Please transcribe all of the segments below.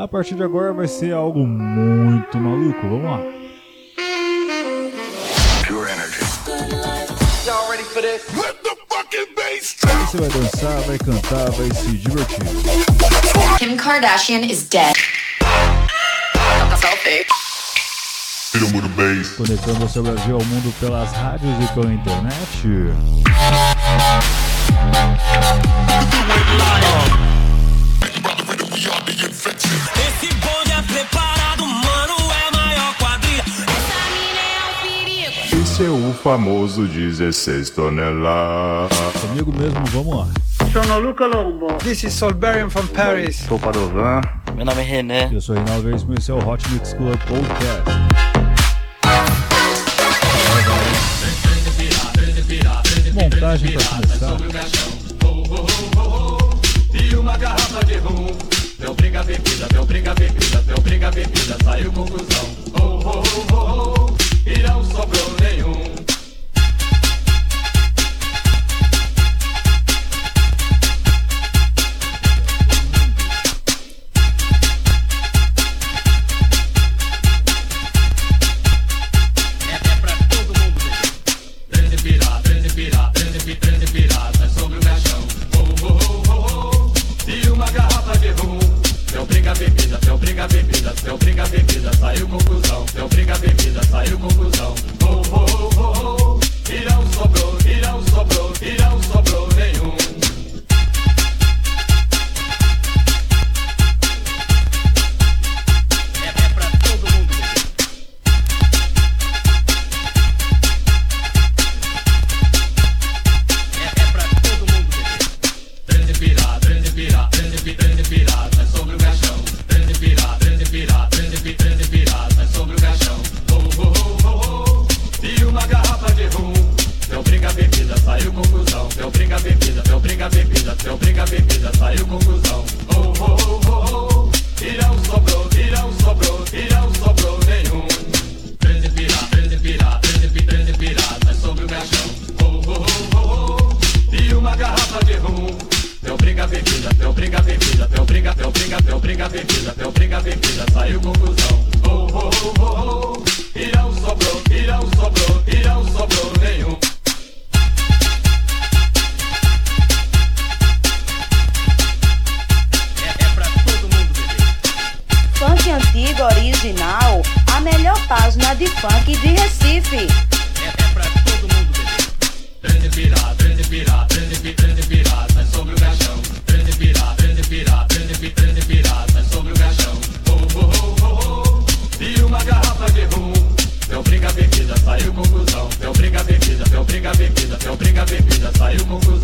A partir de agora vai ser algo muito maluco. Vamos lá. Pure energy. Você vai dançar, vai cantar, vai se divertir. Kim Kardashian is dead. Selfie. Conectando o seu Brasil ao mundo pelas rádios e pela internet. O famoso 16 toneladas. Comigo mesmo, vamos lá. Sono Luca Lombo. This is Solberian from Paris. Sou Padovan. Meu nome é René. Eu sou Reinaldo Veríssimo e esse é o Hot Mix Club Podcast. Montagem para começar. E uma garrafa de rum. Meu brinca bebida, meu brinca bebida, meu brinca bebida, saiu conclusão. Oh, oh, oh, oh, oh. E não sobrou nenhum. Meu brinca bebida, meu brinca bebida, saiu conclusão. Meu brinca bebida, saiu conclusão. Oh, oh, oh, oh, oh. Não sobrou, não sobrou, não sobrou nenhum. Bebida, saiu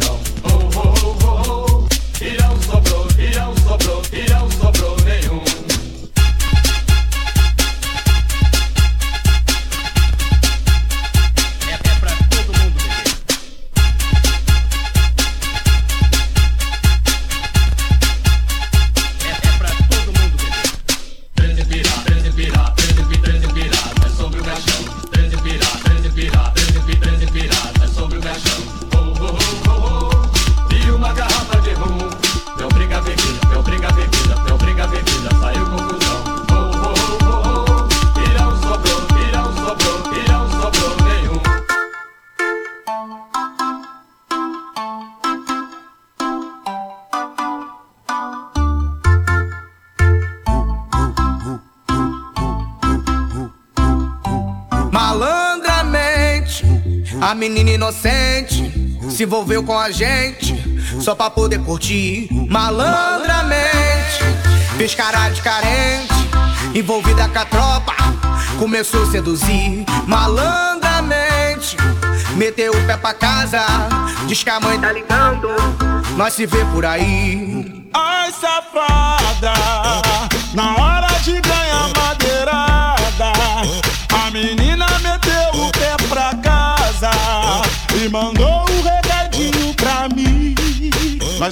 com a gente só pra poder curtir. Malandramente, fez cara de carente, envolvida com a tropa, começou a seduzir. Malandramente, meteu o pé pra casa, diz que a mãe tá ligando, nós se vê por aí.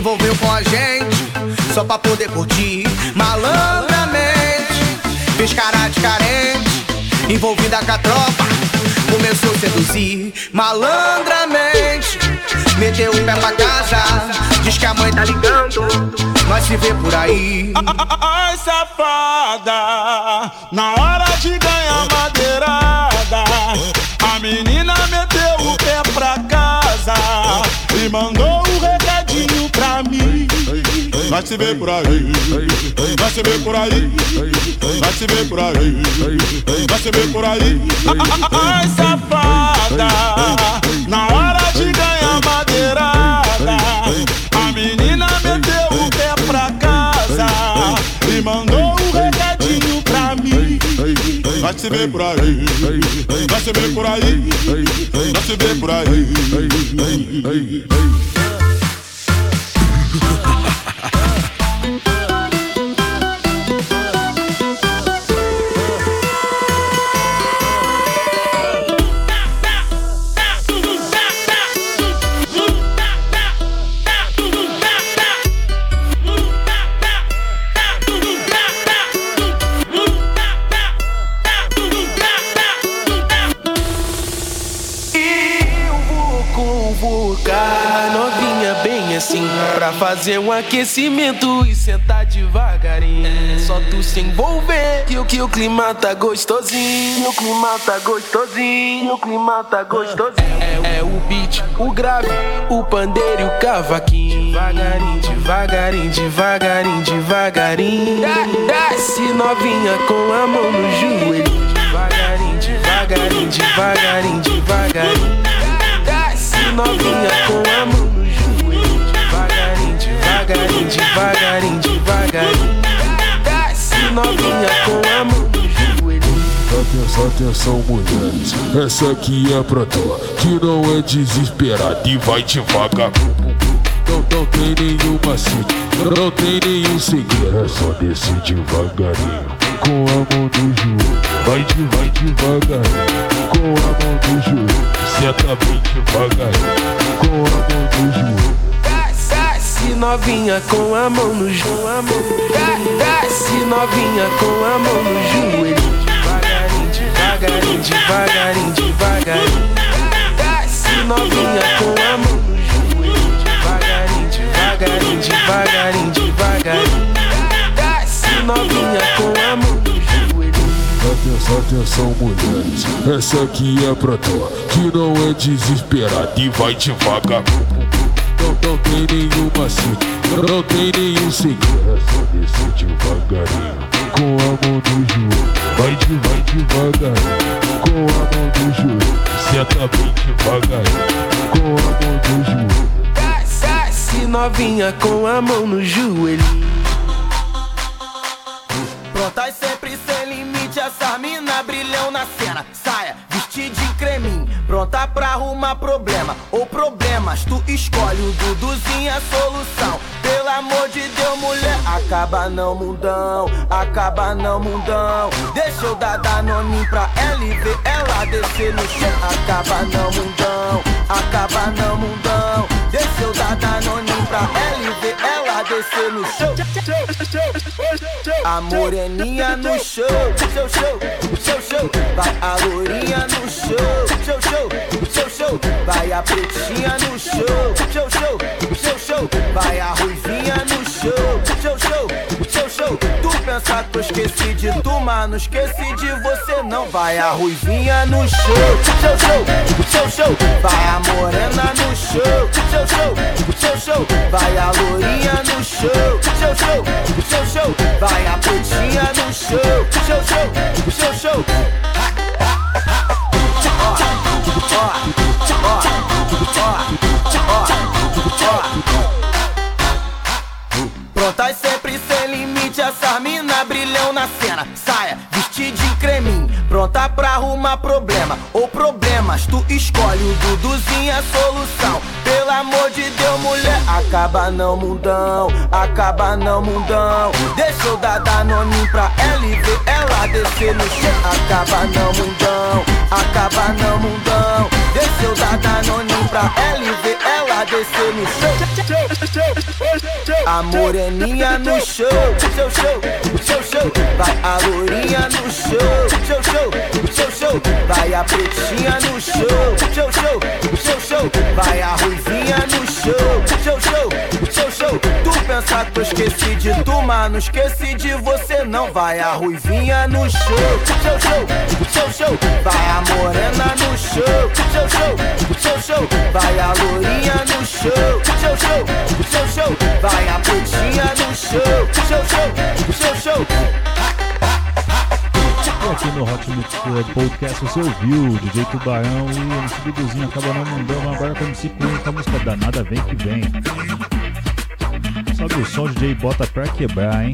Envolveu com a gente Só pra poder curtir. Malandramente Fez cara de carente Envolvida com a tropa Começou a seduzir. Malandramente Meteu o pé pra casa Diz que a mãe tá ligando Nós se vê por aí. Ai, safada, na hora de ganhar madeirada, menina meteu o pé pra casa e mandou um recadinho pra mim. Nós se vê por aí, nós se vê por aí, nós se vê por aí, nós se vê por aí. Ai, safada, na hora de ganhar madeirada, Nós se vê por aí, nós se vê por aí, nós se vê por aí. Fazer um aquecimento e sentar devagarinho. É só tu se envolver que o que o clima tá gostosinho. O clima tá gostosinho, o clima tá gostosinho. É, é o beat, o grave, o pandeiro e o cavaquinho. Devagarinho, devagarinho, devagarinho, devagarinho. Desce novinha com a mão no joelho. Devagarinho, devagarinho, devagarinho, devagarinho. Desce novinha com a mão no joelho Devagarinho, devagarinho, devagarinho, Desce novinha com a mão Atenção, atenção, mulheres. Essa aqui é pra tu, que não é desesperada e vai devagar. Não, não tem nenhum macete, não tem nenhum segredo. É só descer devagarinho, com a mão no joelho. Vai de, vai devagarinho, com a mão no joelho. Senta bem devagarinho, com a mão no joelho. Desce novinha com a mão no joelho. Desce novinha com a mão no joelho. Devagarinho, devagarinho, devagarinho, devagarinho. Desce novinha com a mão no joelho. Devagarinho, devagarinho, devagarinho, devagarinho. Desce novinha com a mão no Atenção, atenção, mulheres. Essa aqui é pra tu, que não é desesperada e vai devagar. Não, tem nenhum macete, não tem nenhum segredo. É só descer devagarinho, com a mão no joelho. Vai de, vai devagarinho, com a mão no joelho. Senta bem devagarinho, com a mão no joelho. Desce novinha com a mão no joelho Prontas sempre sem limite, essa mina brilhão na cena. Saia, vestir de creminho, pronta pra arrumar problema Duduzinho, a solução. Pelo amor de Deus, mulher, acaba não mundão, acaba não mundão. Deixa eu dar danoninho pra ela e ver ela descer no chão. Acaba não mundão, acaba não mundão. Deixa eu dar danoninho pra ela e ver ela descer no chão. A moreninha no show, show, show, show, show. Vai a lourinha no show, show, show, show, show. Vai a pretinha no show, show, show, show, show. Vai a ruivinha no show, show, show, show, show. Tu pensa que eu esqueci de tu, mas não esqueci de você não. Vai a ruivinha no show, show, show, show, show. Vai a morena no show, show, show, show, show. Vai a lourinha no show, show, show, show, show. Vai a putinha no show, show, show, show, show. Prontas sempre sem limite, essa mina brilhão na cena. Saia, vestida de creminho, pronta pra arrumar problema ou problemas, tu escolhe. Acaba não mundão, acaba não mundão. Deixa eu dar Danone pra LV, ela descer no chão. Acaba não mundão, acaba não mundão. Deixa eu dar Danone pra LV, ela descer no chão. A moreninha no show, show, show, show, show. Vai a lourinha no show, show, show, show, show. Vai a pretinha no show, show, show, show, show. Vai a ruivinha no show, show, show, show, show. Tu pensa que eu esqueci de tu, mas não esqueci de você não. Vai a ruivinha no show, show, show, show, show. Vai a morena no show, show, show, show, show. Vai a lourinha no show, show, show, show, show. Vai a pretinha no show, show, show, show, show. E no Hot Mix Club Podcast você ouviu DJ Tubarão e MC Duduzinho acaba não mandando agora com MC Queen com a música Danada Vem Que Vem. Sobe o som, DJ bota pra quebrar, hein?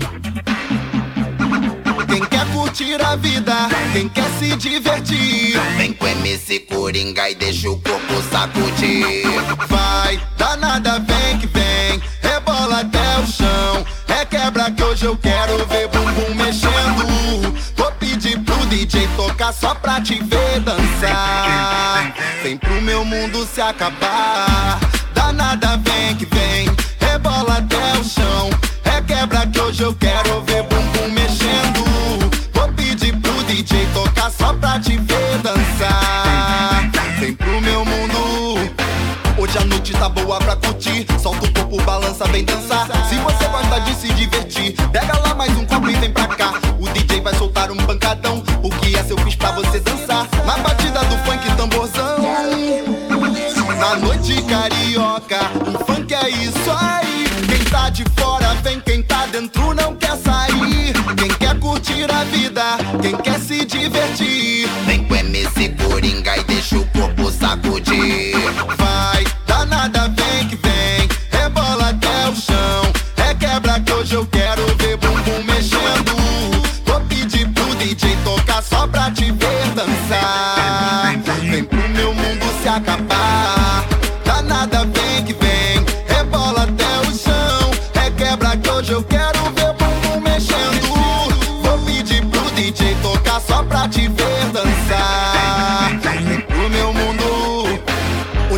Quem quer curtir a vida, quem quer se divertir, vem com MC Coringa e deixa o corpo sacudir. Vai, danada, vem que vem, rebola até o chão. É quebra que hoje eu quero ver bumbum mexendo. Vou pedir pro DJ tocar só pra te ver dançar. Vem pro meu mundo se acabar. Danada, vem que vem, rebola até o chão. É quebra que hoje eu quero ver bumbum mexendo. Vou pedir pro DJ tocar só pra te ver dançar. Vem pro meu mundo. Hoje a noite tá boa pra curtir. Solta o balança, vem dançar. Se você gosta de se divertir, pega lá mais um copo e vem pra cá. O DJ vai soltar um pancadão. O que é seu fiz pra você dançar? Na batida do funk tamborzão. Na noite carioca, o funk é isso aí. Quem tá de fora vem, quem tá dentro não quer sair. Quem quer curtir a vida, quem quer se divertir. Vem com MC Coringa e deixa o corpo sacudir.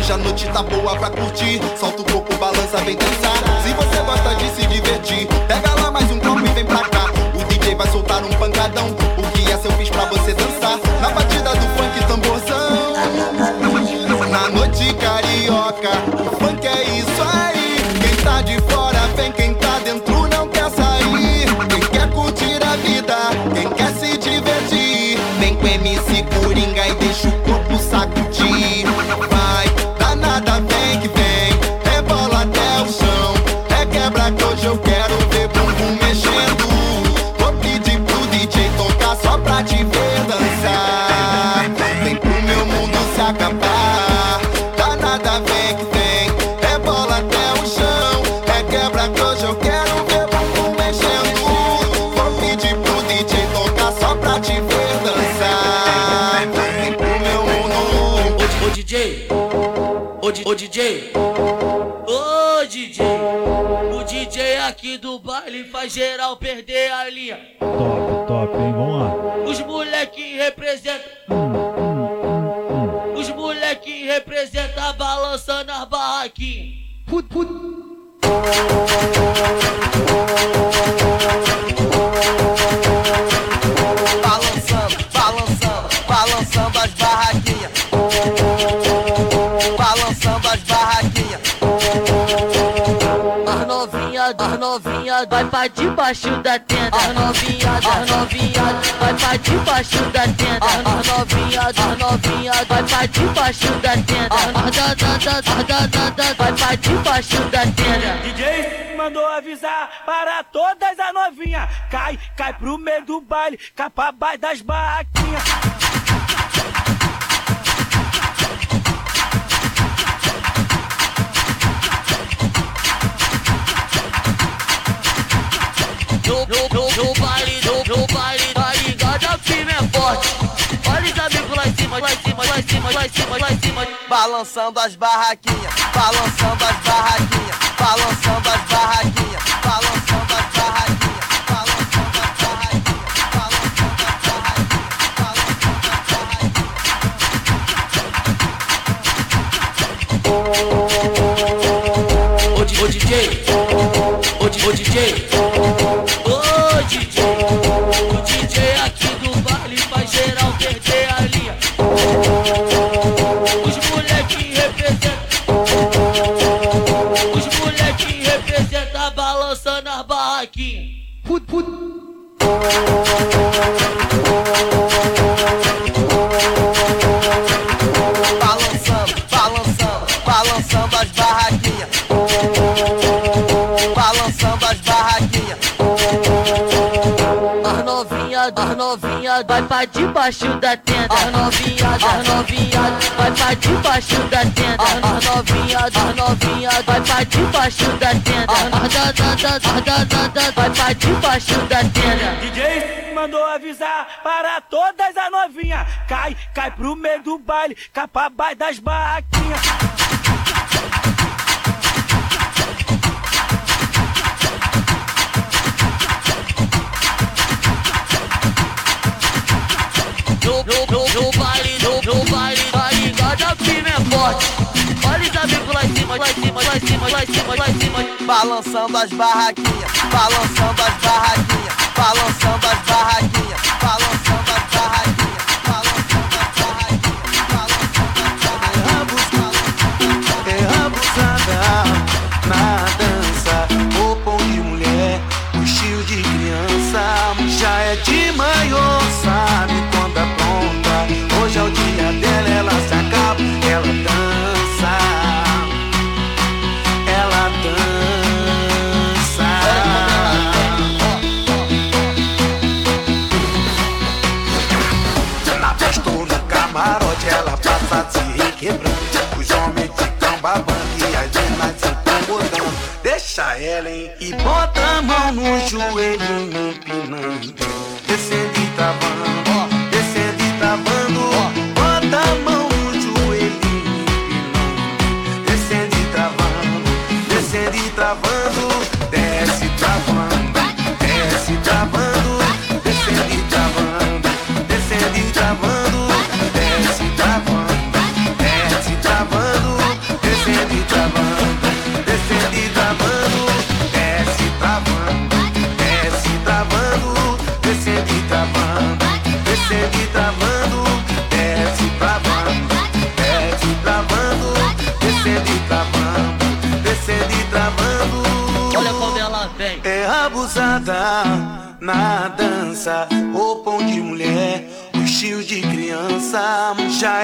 Hoje a noite tá boa pra curtir. Solta o corpo, balança, vem dançar. Se você gosta de se divertir, pega lá mais um copo e vem pra cá. O DJ vai soltar um pancadão. O que é seu fiz pra você dançar? Na batida do funk tamborzão. Perder a linha. Top, top, hein? Vamos lá. Os molequinhos representam. Os molequinhos representam balançando as barraquinhas. Balançando, novinha vai pra debaixo da tenda. As novinha, as novinha vai pra debaixo da tenda. As novinha, as novinha vai pra debaixo da tenda. As da da da da da da vai pra debaixo da tenda. DJ mandou avisar para todas as novinhas. Cai, cai pro meio do baile, cai pra baixo das barraquinhas. No, no, no, no baile, no, no baile, tá ligado? A firme é forte. Olha os amigos lá em cima lá em cima, lá em cima, lá em cima, lá em cima. Balançando as barraquinhas, balançando as barraquinhas, balançando as barraquinhas, balançando as barraquinhas. Ô DJ, ô, di- ô DJ, Put, put. Balançando, balançando, balançando as barraquinhas. Balançando as barraquinhas. As novinha, as novinha vai pra debaixo da tenda. As novinha, as novinha vai pra debaixo da tenda. As novinha, as novinha vai pra debaixo da tenda. As da da da da da da da vai pra debaixo da tenda. DJ mandou avisar para todas as novinhas. Cai, cai pro meio do baile, cai pra baixo das barraquinhas. No, no, no, no baile, no, no baile, tá ligado? A firme é forte. Olha os amigos lá em cima, lá em cima, lá em cima, lá em cima, lá em cima. Balançando as barraquinhas, balançando as barraquinhas, balançando as barraquinhas, balançando as barraquinhas. É abusada na se requebrando. Os homens ficam babando e as meninas se incomodando. Deixa ela, hein? E bota a mão no joelho, empinando. Descendo e travando,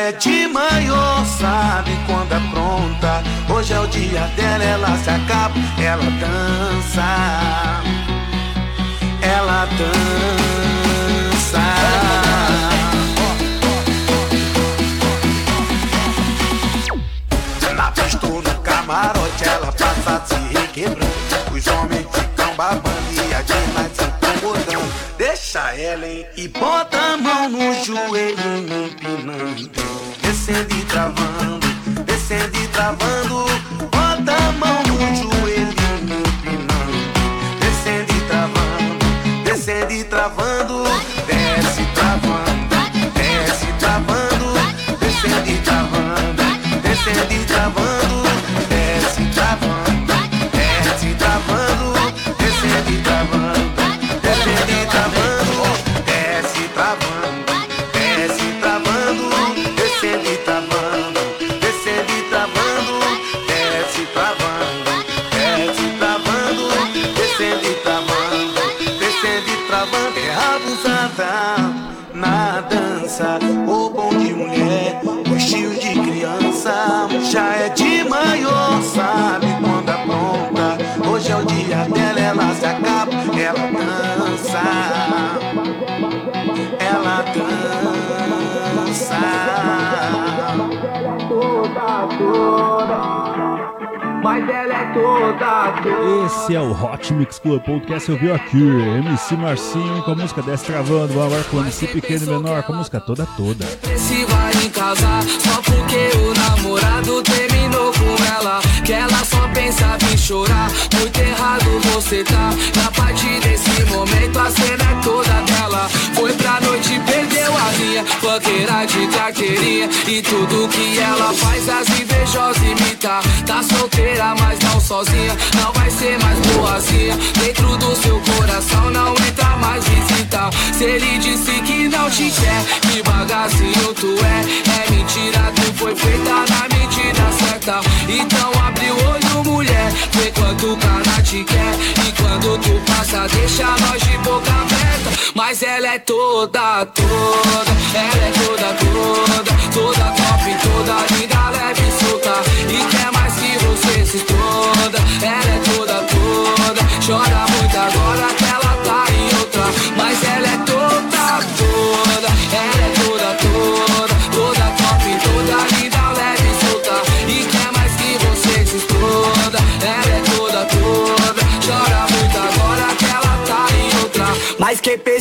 é de maior, sabe quando é pronta. Hoje é o dia dela, ela se acaba, ela dança, ela dança. Na festa no camarote, ela passa se requebrando. Os homens ficam babando e as meninas se incomodando. Deixa ela, hein? E bota a mão no joelho, empinando. Descendo e travando, descendo e travando. Bota a mão no joelho, toda, toda. Esse é o Hot Mix Club Podcast, eu vi aqui, MC Marcinho com a música Desce Travando, vamos agora com o MC Pequeno e Menor com a música toda toda. Se vai casar só porque o namorado terminou com ela. Que ela em chorar. Muito errado você tá. Na partir desse momento a cena é toda dela. Foi pra noite perdeu a linha. Banqueira de carteirinha. E tudo que ela faz as invejosas imitar. Tá solteira, mas não sozinha. Não vai ser mais boazinha. Dentro do seu coração não entra mais visita. Se ele disse que não te quer, que bagacinho tu é. É mentira, tu foi feita na medida certa. Então abre o olho, mulher. Vê quanto o cara te quer. E quando tu passa, deixa nós de boca aberta. Mas ela é toda, toda. Ela é toda, toda. Toda top, toda linda, leve e solta. E quer mais que você se exploda. Ela é toda, toda. Chora muito agora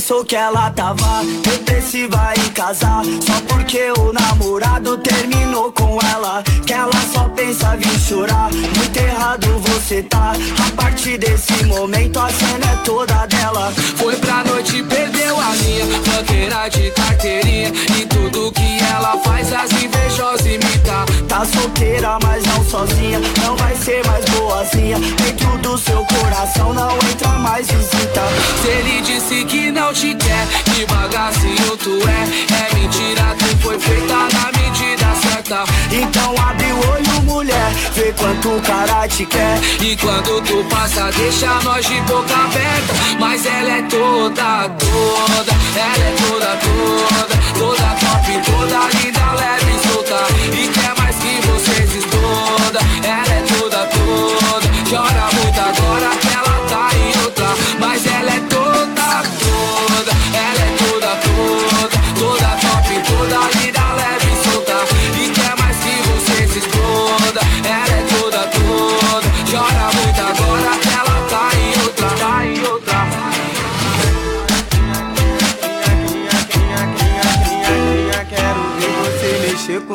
pensou que ela tava. Depressiva em casar. Só porque o namorado terminou com ela. Que ela só pensava em chorar. Muito errado você tá. A partir desse momento a cena é toda dela. Foi pra noite perdeu a linha Banqueira de carteirinha. E tudo que ela faz as invejosas imitar Tá solteira, mas não sozinha. Não vai ser mais boazinha. Dentro do seu coração não entra mais visita. Se ele disse que não te quer Que bagacinho tu é. É mentira, tu foi feita na medida certa. Então abre o olho, mulher. Vê quanto o cara te quer. E quando tu passa, deixa nós de boca aberta. Mas ela é toda, toda. Ela é toda, toda. Toda top, toda linda, leve e solta. E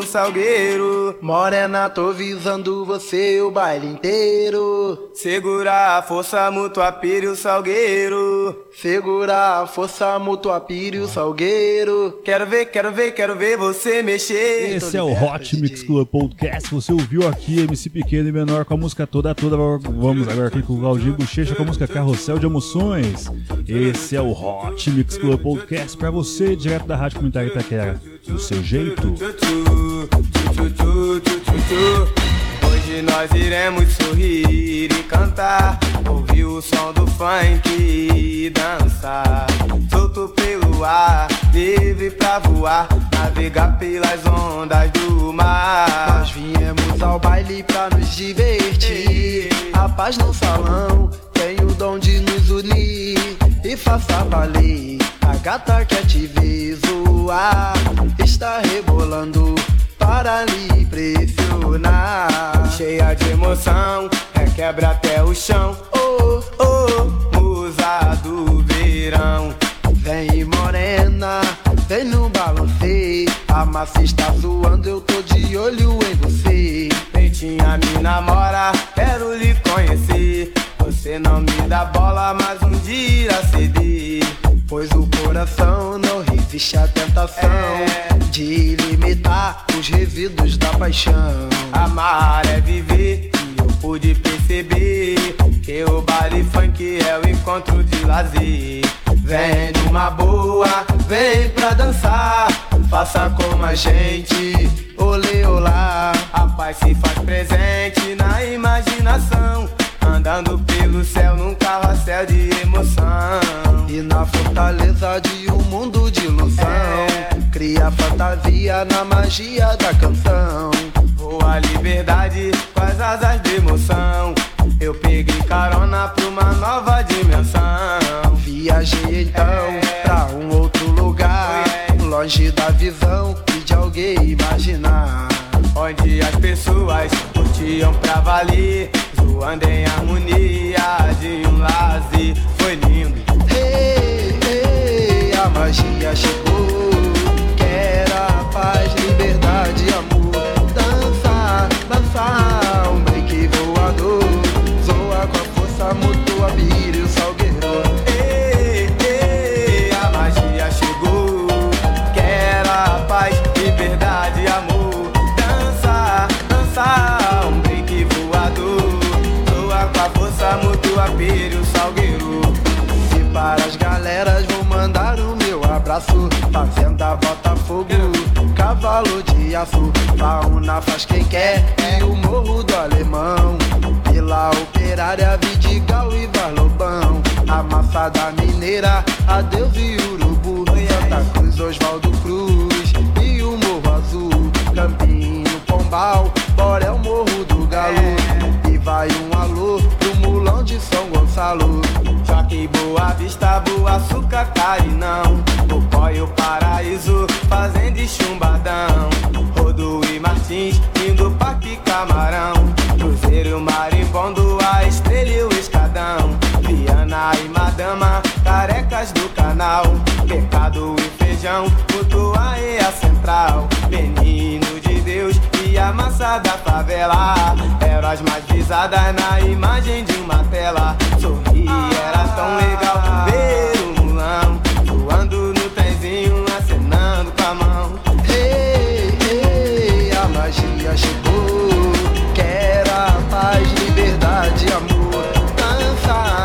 salgueiro. Morena, tô visando você o baile inteiro. Segura a força mútua, pire o salgueiro. Segura a força mútua, pire o salgueiro. Quero ver, quero ver, quero ver você mexer. Esse é o Hot Mix Club Podcast. Você ouviu aqui MC Pequeno e Menor com a música toda toda. Vamos agora aqui com o Galdinho Bochecha com a música Carrossel de Emoções. Esse é o Hot Mix Club Podcast pra você, direto da Rádio Comunitária Itaquera. Do seu jeito. Hoje nós iremos sorrir e cantar. Ouvir o som do funk e dançar. Solto pelo ar, livre pra voar. Navegar pelas ondas do mar. Nós viemos ao baile pra nos divertir. A paz no salão tem o dom de nos unir. E faça valer. A gata quer te zoar. Está rebolando para lhe pressionar. Cheia de emoção, requebra até o chão. Oh, oh, musa do verão. Vem morena, vem no balanceio. A massa está zoando, eu tô de olho em você. Peitinha me namora, quero lhe conhecer. Você não me dá bola, mas um dia ceder. Pois o coração não resiste à tentação de limitar os resíduos da paixão. Amar é viver e eu pude perceber que o baile funk é o encontro de lazer. Vem numa boa, vem pra dançar. Faça como a gente, olê olá. A paz se faz presente na imaginação. Andando pelo céu num carrossel de emoção. E na fortaleza de um mundo de ilusão. Cria fantasia na magia da canção. Voa a liberdade com as asas de emoção. Eu peguei carona pra uma nova dimensão. Viajei então pra um outro lugar. Longe da visão e de alguém imaginar. Onde as pessoas curtiam pra valer, zoando em harmonia de um lazer. Foi lindo. Ei, ei, a magia chegou. Abraço. Fazenda Botafogo, cavalo de aço. Fauna faz quem quer, é o morro do alemão. Vila Operária, Vidigal e Valobão. A massa da mineira, adeus e urubu. Santa Cruz, Oswaldo Cruz e o Morro Azul. Campinho, Pombal, Borel, Morro do Galo. E vai um alô pro mulão de São Gonçalo. Que Boa Vista, Boa Açúcar, Carinão Popó e o Paraíso, Fazenda e Chumbadão. Rodo e Martins, indo Parque Camarão a massa da favela Eram as mais visadas na imagem de uma tela Sorri, era tão legal ver o mulão Voando no trenzinho, acenando com a mão Ei, ei, a magia chegou. Quero a paz, liberdade, amor. Dançar,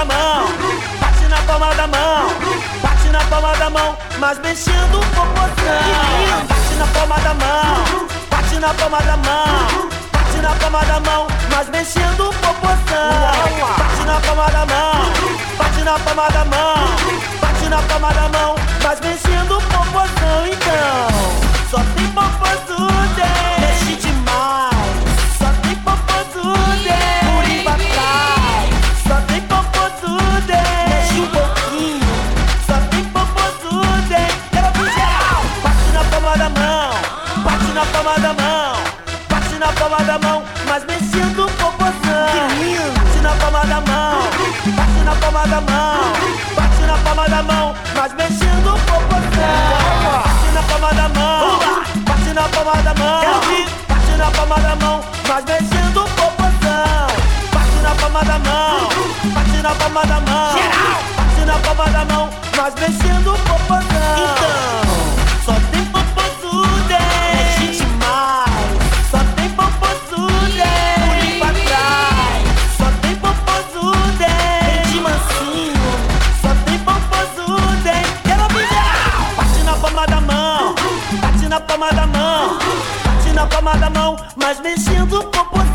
da mão, bate na palma da mão, bate na palma da mão, mas mexendo o popozão. Bate na palma da mão, bate na palma da mão, bate na palma da mão, mas mexendo o popozão. Bate na palma da mão, bate na palma da mão, bate na palma da mão, mas mexendo o popozão. Então, só tem mexe palma da mão, bate na palma da mão, mas mexendo o popozão. Bate na palma da mão, bate na palma da mão, bate na palma da mão, mas mexendo o popozão. Bate na palma da mão, bate na palma da mão, bate na palma da mão, mas mexendo o popozão. Bate na palma da mão, bate na palma da mão, bate na palma da mão, mas mexendo o popozão. Então, palma da mão, mas mexendo o popozão.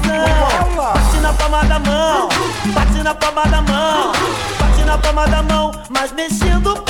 Bate na palma da mão, bate na palma da mão, bate na palma da mão, mas mexendo o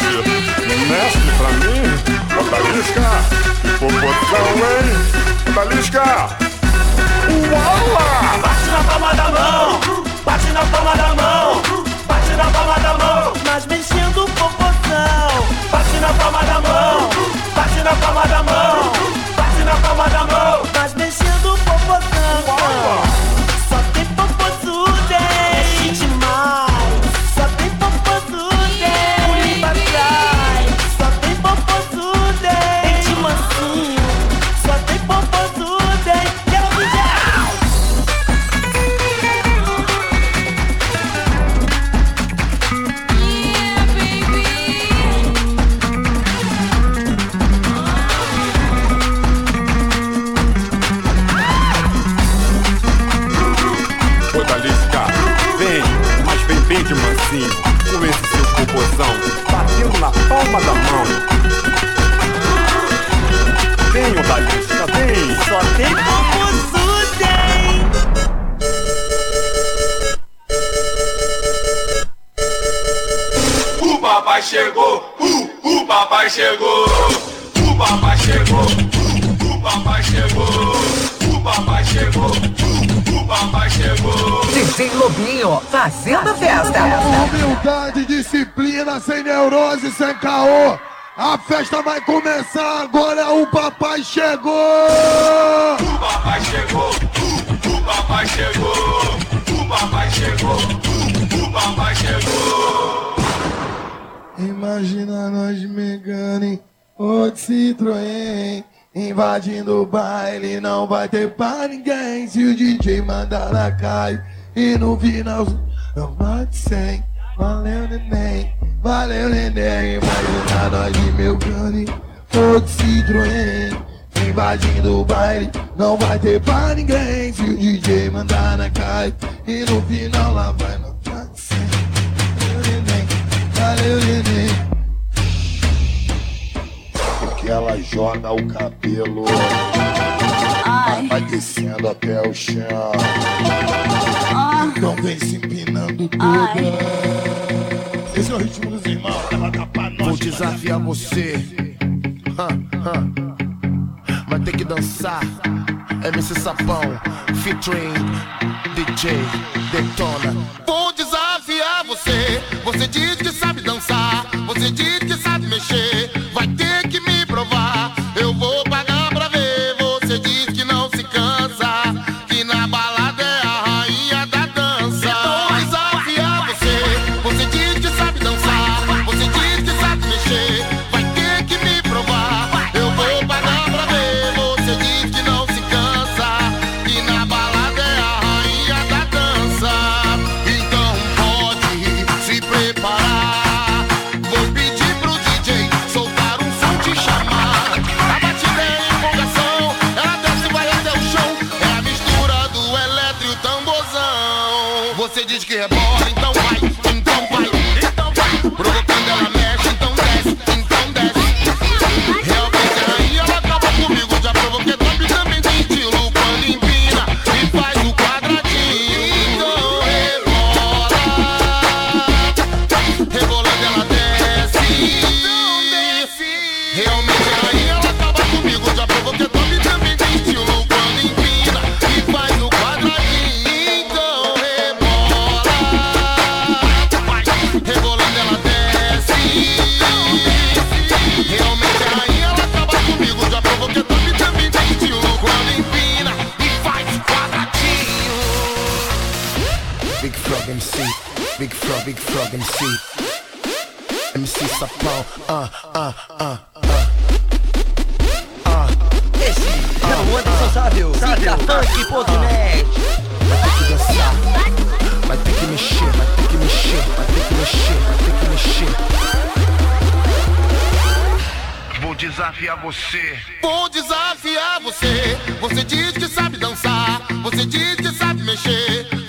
mexe. Mexe pra mim. Ô, Balisca. Que popotão, hein? Balisca. Uala! Bate na palma da mão, bate na palma da mão, bate na palma da mão, mas mexendo o popozão. Bate na palma da mão, bate na palma da mão, bate na palma da mão, chegou, o papai chegou, o papai chegou, o papai chegou. DJ Lobinho, fazendo festa. Humildade, disciplina, sem neurose, sem caô. A festa vai começar agora, o papai chegou! O papai chegou, o papai chegou, o papai chegou, o papai chegou! Imagina nós, Megane Onde Citroën invadindo o baile, não vai ter pra ninguém se o DJ mandar na caia E no final, não bate sem. Valeu, neném, valeu, neném. Imagina nós de meu cane, Ford Citroën. Invadindo o baile, não vai ter pra ninguém se o DJ mandar na caia E no final, lá vai, não bate sem. Valeu, neném, valeu, neném ela joga o cabelo. Ai. Vai descendo até o chão. Ah. Então vem se empinando toda. Ai. Esse é o ritmo dos irmãos, ela dá pra nós. Vou desafiar você. Vai ter que dançar. MC Sapão, featuring DJ Detona. Vou desafiar você. Você diz que sabe dançar. Você diz que sabe mexer. Vou desafiar você. Você diz que sabe dançar, você diz que sabe mexer.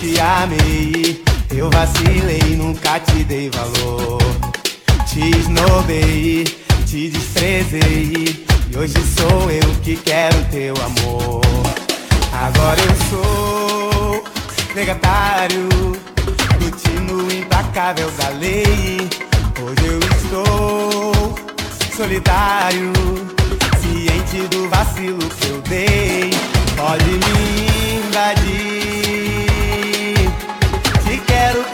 te amei, eu vacilei, nunca te dei valor. Te esnobei, te desprezei, e hoje sou eu que quero teu amor. Agora eu sou negatário, do time implacável da lei. Hoje eu estou solitário, ciente do vacilo que eu dei. Pode me invadir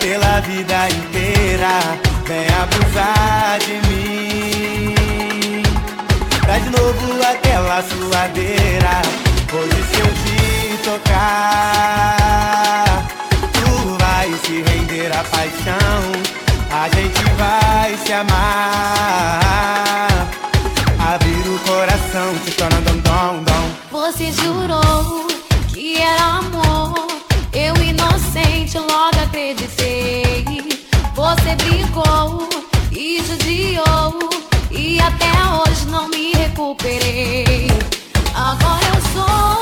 pela vida inteira. Vem abusar de mim. Traz de novo aquela suadeira. Hoje se eu te tocar, tu vai se render à paixão. A gente vai se amar. Abrir o coração, te tornando dom, dom. Você jurou que era amor inocente, logo acreditei. Você brincou e judiou, e até hoje não me recuperei. Agora eu sou.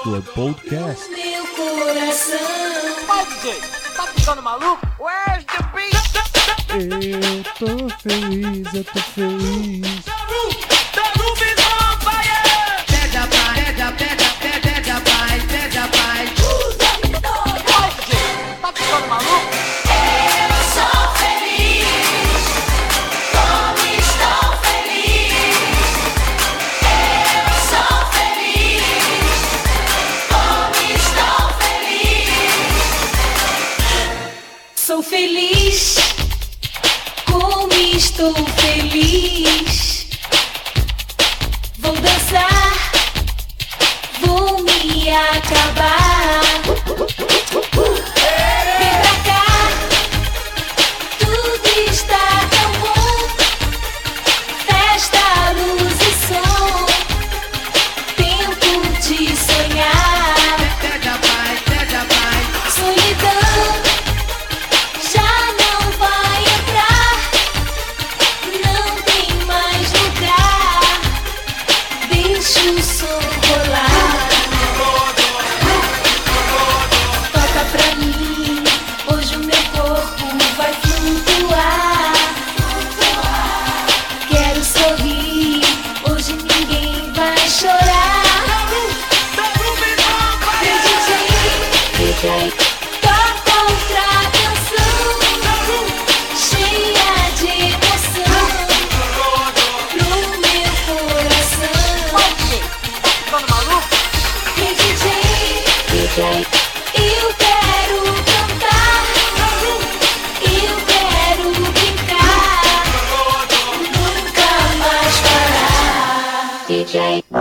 scored both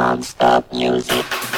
non-stop music.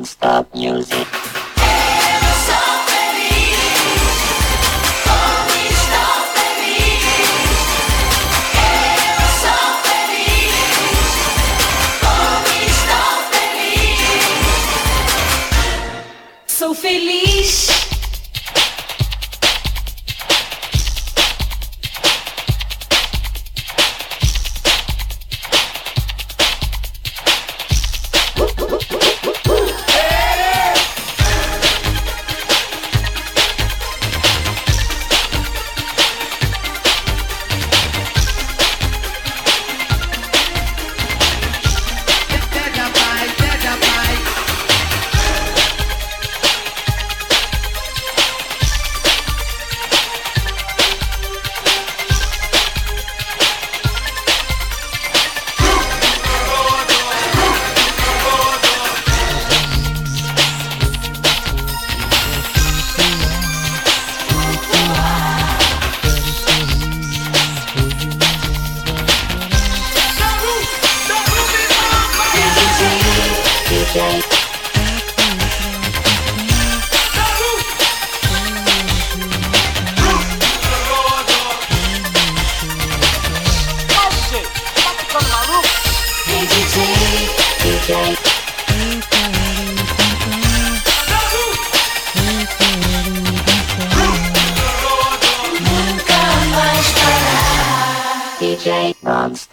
Non-Stop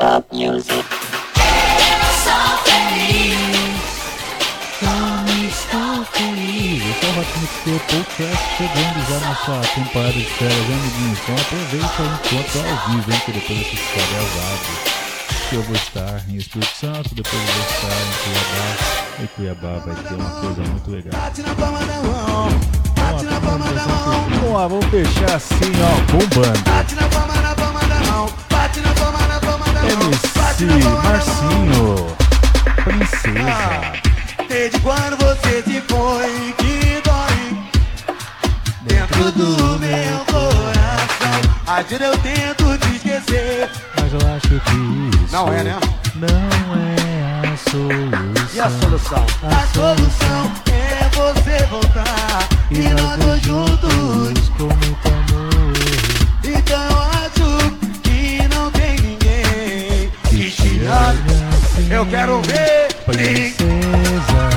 Non-Stop Music. Eu sou feliz. Como estou feliz. Esse é o Hot Podcast chegando já na sua temporada de férias, amiguinhos? Então aproveita enquanto é ao vivo, hein, que depois história é vazado. Que eu vou estar em Espírito Santo, depois eu vou estar em Cuiabá. E Cuiabá vai ter uma coisa muito legal. Vamos lá, vamos fechar assim, ó, bombando. MC Marcinho, Princesa. Desde quando você se foi que dói Dentro do meu coração vezes eu tento te esquecer Mas eu acho que isso Não é, né? Não é a solução. E a solução? A solução é você voltar E nós dois juntos com muito amor. Então Eu quero ver Princesa,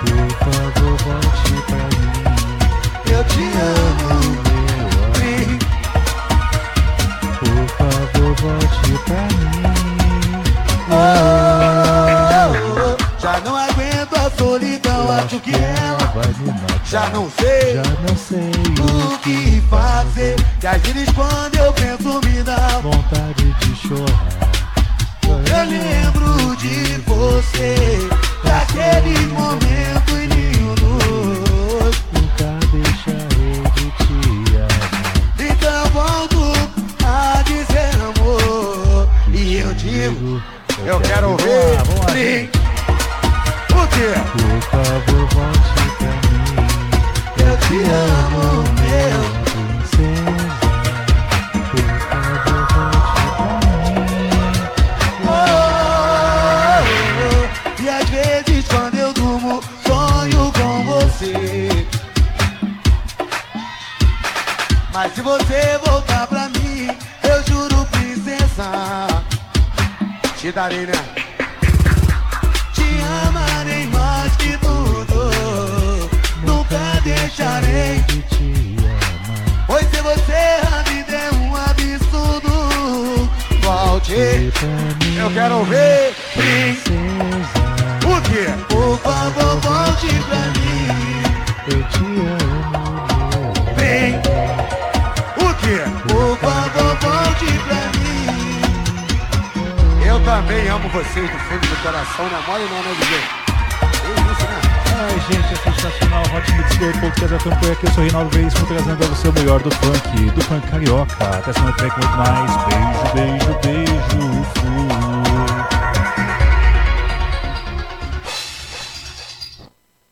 por favor, volte pra mim. Eu te amo Meu amor, por favor, volte pra mim. Oh, Já não aguento a solidão, acho que ela vai me matar. Já não sei, Já não sei o que fazer. E às vezes quando eu penso me dá vontade de chorar.